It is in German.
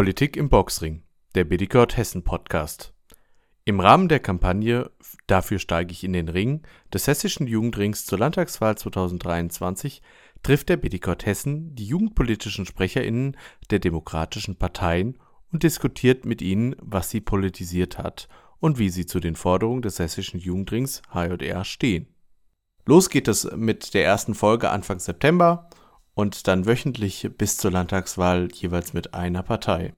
Politik im Boxring, der Biddicott Hessen Podcast. Im Rahmen der Kampagne Dafür steige ich in den Ring des Hessischen Jugendrings zur Landtagswahl 2023 trifft der Biddicott Hessen die jugendpolitischen SprecherInnen der demokratischen Parteien und diskutiert mit ihnen, was sie politisiert hat und wie sie zu den Forderungen des Hessischen Jugendrings HJR stehen. Los geht es mit der ersten Folge Anfang September und dann wöchentlich bis zur Landtagswahl jeweils mit einer Partei.